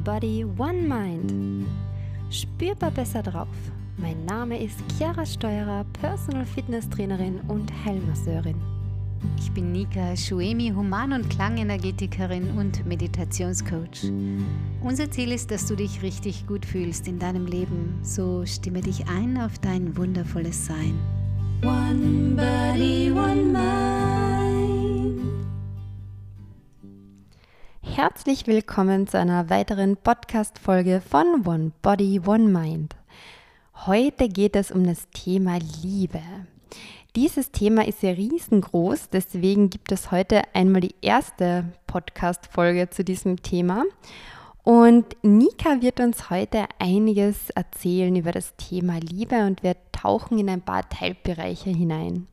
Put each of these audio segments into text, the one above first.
One Body, One Mind. Spürbar besser drauf. Mein Name ist Chiara Steuerer, Personal Fitness Trainerin und Heilmasseurin. Ich bin Nika Schuemi, Human- und Klangenergetikerin und Meditationscoach. Unser Ziel ist, dass du dich richtig gut fühlst in deinem Leben. So stimme dich ein auf dein wundervolles Sein. One Body, One Mind. Herzlich willkommen zu einer weiteren Podcast-Folge von One Body, One Mind. Heute geht es um das Thema Liebe. Dieses Thema ist ja riesengroß, deswegen gibt es heute einmal die erste Podcast-Folge zu diesem Thema. Und Nika wird uns heute einiges erzählen über das Thema Liebe und wir tauchen in ein paar Teilbereiche hinein.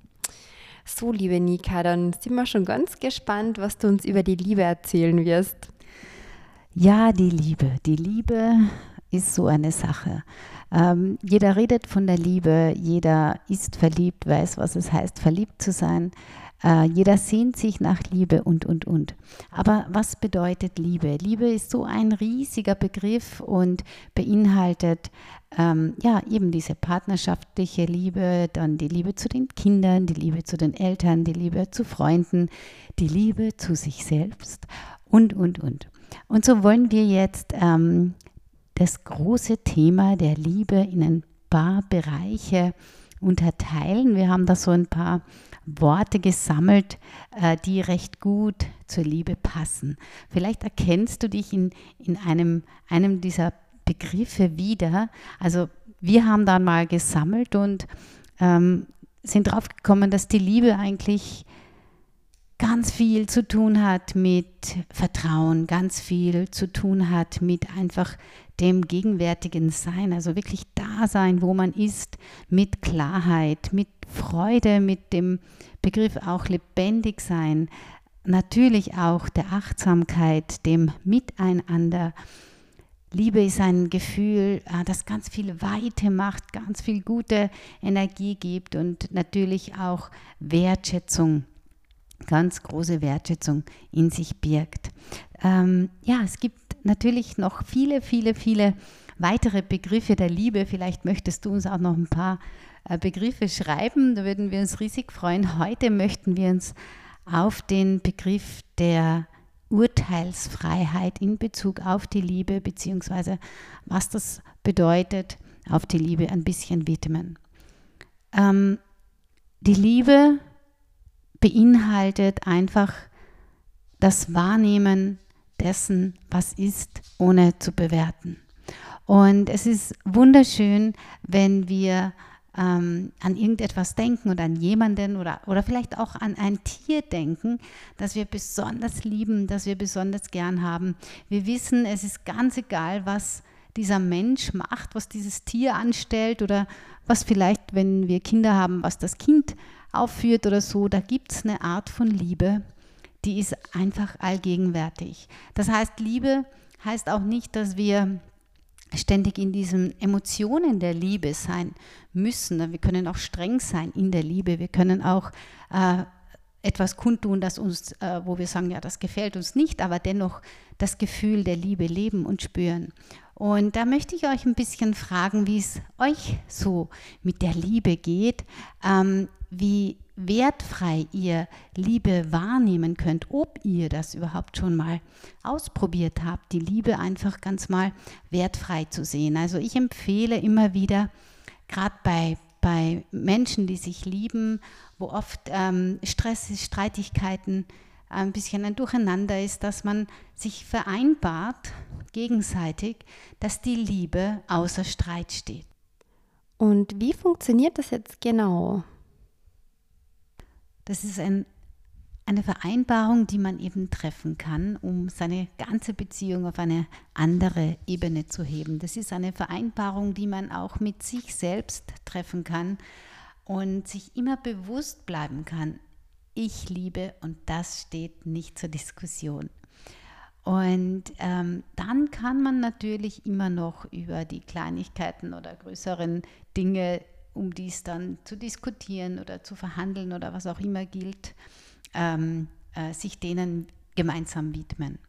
So, liebe Nika, dann sind wir schon ganz gespannt, was du uns über die Liebe erzählen wirst. Ja, die Liebe. Die Liebe ist so eine Sache. Ähm, jeder redet von der Liebe, jeder ist verliebt, weiß, was es heißt, verliebt zu sein. Äh, jeder sehnt sich nach Liebe und, und, und. Aber was bedeutet Liebe? Liebe ist so ein riesiger Begriff und beinhaltet ähm, ja eben diese partnerschaftliche Liebe, dann die Liebe zu den Kindern, die Liebe zu den Eltern, die Liebe zu Freunden, die Liebe zu sich selbst und, und, und. Und so wollen wir jetzt ähm, das große Thema der Liebe in ein paar Bereiche unterteilen. Wir haben da so ein paar Worte gesammelt, äh, die recht gut zur Liebe passen. Vielleicht erkennst du dich in, in einem, einem dieser Begriffe wieder. Also wir haben dann mal gesammelt und ähm, sind drauf gekommen, dass die Liebe eigentlich ganz viel zu tun hat mit Vertrauen, ganz viel zu tun hat mit einfach dem gegenwärtigen Sein, also wirklich sein, wo man ist, mit Klarheit, mit Freude, mit dem Begriff auch lebendig sein, natürlich auch der Achtsamkeit, dem Miteinander. Liebe ist ein Gefühl, äh, das ganz viel Weite macht, ganz viel gute Energie gibt und natürlich auch Wertschätzung ganz große Wertschätzung in sich birgt. Ähm, ja, es gibt natürlich noch viele, viele, viele weitere Begriffe der Liebe. Vielleicht möchtest du uns auch noch ein paar äh, Begriffe schreiben. Da würden wir uns riesig freuen. Heute möchten wir uns auf den Begriff der Urteilsfreiheit in Bezug auf die Liebe beziehungsweise was das bedeutet, auf die Liebe ein bisschen widmen. Ähm, die Liebe beinhaltet einfach das Wahrnehmen dessen, was ist, ohne zu bewerten. Und es ist wunderschön, wenn wir ähm, an irgendetwas denken oder an jemanden oder, oder vielleicht auch an ein Tier denken, das wir besonders lieben, das wir besonders gern haben. Wir wissen, es ist ganz egal, was dieser Mensch macht, was dieses Tier anstellt oder was vielleicht, wenn wir Kinder haben, was das Kind aufführt oder so, da gibt es eine Art von Liebe, die ist einfach allgegenwärtig. Das heißt, Liebe heißt auch nicht, dass wir ständig in diesen Emotionen der Liebe sein müssen. Wir können auch streng sein in der Liebe. Wir können auch äh, etwas kundtun, das uns, äh, wo wir sagen, ja, das gefällt uns nicht, aber dennoch das Gefühl der Liebe leben und spüren. Und da möchte ich euch ein bisschen fragen, wie es euch so mit der Liebe geht, ähm, wie wertfrei ihr Liebe wahrnehmen könnt, ob ihr das überhaupt schon mal ausprobiert habt, die Liebe einfach ganz mal wertfrei zu sehen. Also ich empfehle immer wieder, gerade bei, bei Menschen, die sich lieben, wo oft ähm, Stress, Streitigkeiten, ein bisschen ein Durcheinander ist, dass man sich vereinbart gegenseitig, dass die Liebe außer Streit steht. Und wie funktioniert das jetzt genau? Das ist ein, eine Vereinbarung, die man eben treffen kann, um seine ganze Beziehung auf eine andere Ebene zu heben. Das ist eine Vereinbarung, die man auch mit sich selbst treffen kann und sich immer bewusst bleiben kann, ich liebe und das steht nicht zur Diskussion. Und ähm, dann kann man natürlich immer noch über die Kleinigkeiten oder größeren Dinge, um dies dann zu diskutieren oder zu verhandeln oder was auch immer gilt, ähm, äh, sich denen gemeinsam widmen.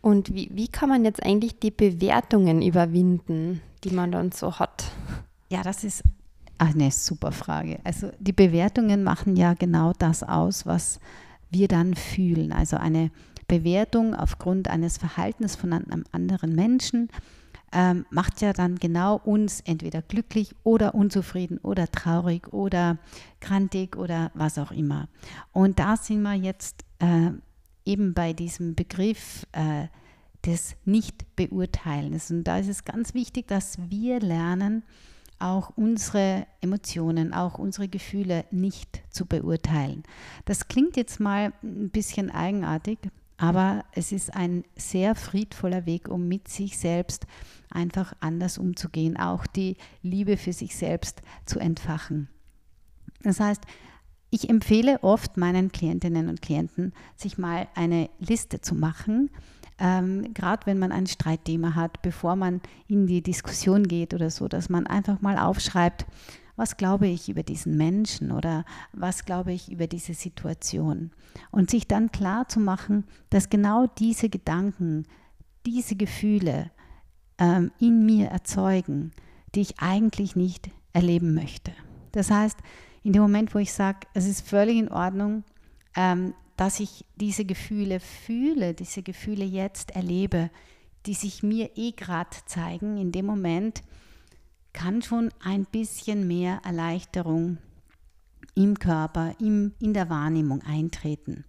Und wie, wie kann man jetzt eigentlich die Bewertungen überwinden, die man dann so hat? Ja, das ist eine super Frage. Also die Bewertungen machen ja genau das aus, was wir dann fühlen. Also eine Bewertung aufgrund eines Verhaltens von einem anderen Menschen ähm, macht ja dann genau uns entweder glücklich oder unzufrieden oder traurig oder krantig oder was auch immer. Und da sind wir jetzt äh, eben bei diesem Begriff äh, des Nicht-Beurteilens. Und da ist es ganz wichtig, dass wir lernen, auch unsere Emotionen, auch unsere Gefühle nicht zu beurteilen. Das klingt jetzt mal ein bisschen eigenartig, aber es ist ein sehr friedvoller Weg, um mit sich selbst einfach anders umzugehen, auch die Liebe für sich selbst zu entfachen. Das heißt, ich empfehle oft meinen Klientinnen und Klienten, sich mal eine Liste zu machen, ähm, gerade wenn man ein Streitthema hat, bevor man in die Diskussion geht oder so, dass man einfach mal aufschreibt, was glaube ich über diesen Menschen oder was glaube ich über diese Situation. Und sich dann klar zu machen, dass genau diese Gedanken, diese Gefühle ähm, in mir erzeugen, die ich eigentlich nicht erleben möchte. Das heißt, in dem Moment, wo ich sage, es ist völlig in Ordnung, ähm, dass ich diese Gefühle fühle, diese Gefühle jetzt erlebe, die sich mir eh gerade zeigen, in dem Moment kann schon ein bisschen mehr Erleichterung im Körper, im, in der Wahrnehmung eintreten.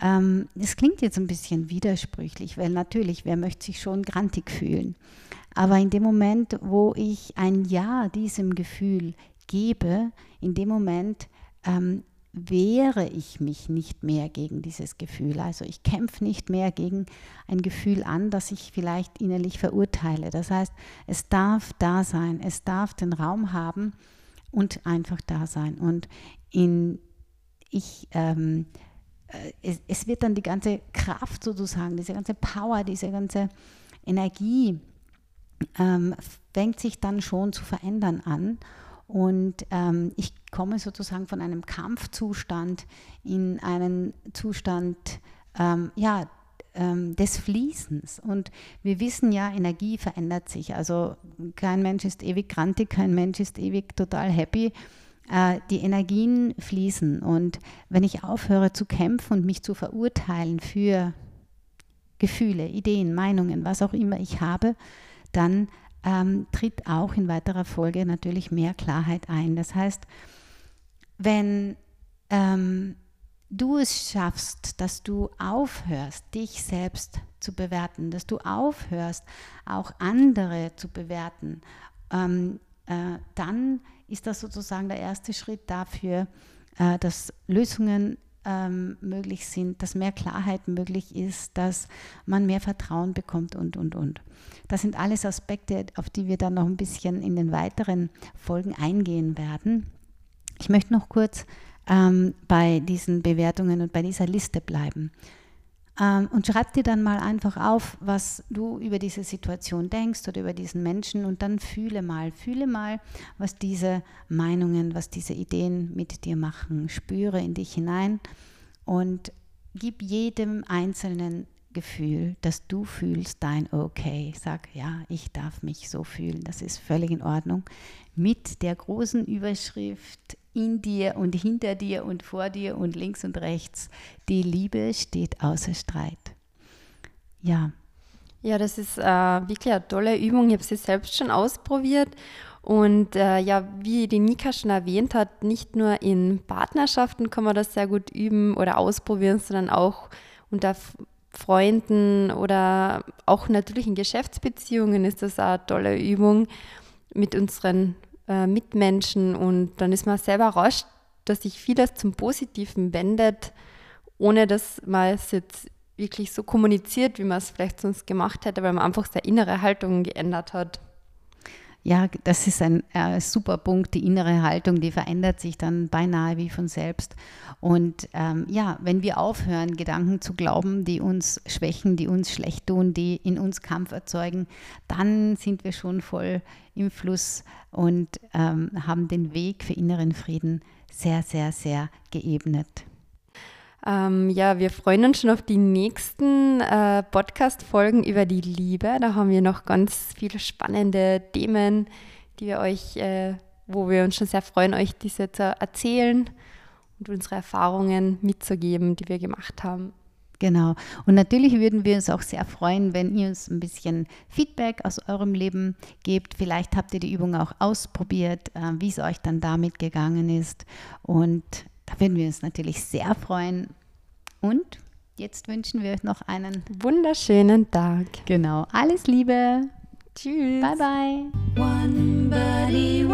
Ähm, es klingt jetzt ein bisschen widersprüchlich, weil natürlich, wer möchte sich schon grantig fühlen? Aber in dem Moment, wo ich ein Ja diesem Gefühl gebe, in dem Moment ähm, wehre ich mich nicht mehr gegen dieses Gefühl. Also ich kämpfe nicht mehr gegen ein Gefühl an, das ich vielleicht innerlich verurteile. Das heißt, es darf da sein, es darf den Raum haben und einfach da sein. Und in, ich, ähm, äh, es, es wird dann die ganze Kraft sozusagen, diese ganze Power, diese ganze Energie ähm, fängt sich dann schon zu verändern an. Und ähm, ich komme sozusagen von einem Kampfzustand in einen Zustand ähm, ja, ähm, des Fließens. Und wir wissen ja, Energie verändert sich. Also kein Mensch ist ewig grantig, kein Mensch ist ewig total happy. Äh, die Energien fließen. Und wenn ich aufhöre zu kämpfen und mich zu verurteilen für Gefühle, Ideen, Meinungen, was auch immer ich habe, dann ähm, tritt auch in weiterer Folge natürlich mehr Klarheit ein. Das heißt, wenn ähm, du es schaffst, dass du aufhörst, dich selbst zu bewerten, dass du aufhörst, auch andere zu bewerten, ähm, äh, dann ist das sozusagen der erste Schritt dafür, äh, dass Lösungen ähm, möglich sind, dass mehr Klarheit möglich ist, dass man mehr Vertrauen bekommt und, und, und. Das sind alles Aspekte, auf die wir dann noch ein bisschen in den weiteren Folgen eingehen werden. Ich möchte noch kurz ähm, bei diesen Bewertungen und bei dieser Liste bleiben. Ähm, und schreib dir dann mal einfach auf, was du über diese Situation denkst oder über diesen Menschen und dann fühle mal, fühle mal, was diese Meinungen, was diese Ideen mit dir machen. Spüre in dich hinein und gib jedem einzelnen Gefühl, das du fühlst, dein Okay. Sag, ja, ich darf mich so fühlen, das ist völlig in Ordnung. Mit der großen Überschrift in dir und hinter dir und vor dir und links und rechts. Die Liebe steht außer Streit. Ja. Ja, das ist äh, wirklich eine tolle Übung. Ich habe sie selbst schon ausprobiert. Und äh, ja, wie die Nika schon erwähnt hat, nicht nur in Partnerschaften kann man das sehr gut üben oder ausprobieren, sondern auch unter Freunden oder auch natürlich in Geschäftsbeziehungen ist das eine tolle Übung mit unseren äh, Mitmenschen und dann ist man selber rasch, dass sich vieles zum Positiven wendet, ohne dass man es jetzt wirklich so kommuniziert, wie man es vielleicht sonst gemacht hätte, weil man einfach seine innere Haltung geändert hat. Ja, das ist ein äh, super Punkt. Die innere Haltung, die verändert sich dann beinahe wie von selbst. Und ähm, ja, wenn wir aufhören, Gedanken zu glauben, die uns schwächen, die uns schlecht tun, die in uns Kampf erzeugen, dann sind wir schon voll im Fluss und ähm, haben den Weg für inneren Frieden sehr, sehr, sehr geebnet. Ähm, ja, wir freuen uns schon auf die nächsten äh, Podcast-Folgen über die Liebe. Da haben wir noch ganz viele spannende Themen, die wir euch, äh, wo wir uns schon sehr freuen, euch diese zu erzählen und unsere Erfahrungen mitzugeben, die wir gemacht haben. Genau. Und natürlich würden wir uns auch sehr freuen, wenn ihr uns ein bisschen Feedback aus eurem Leben gebt. Vielleicht habt ihr die Übung auch ausprobiert, äh, wie es euch dann damit gegangen ist. Und da würden wir uns natürlich sehr freuen. Und jetzt wünschen wir euch noch einen wunderschönen Tag. Genau. Alles Liebe. Tschüss. Bye bye. One body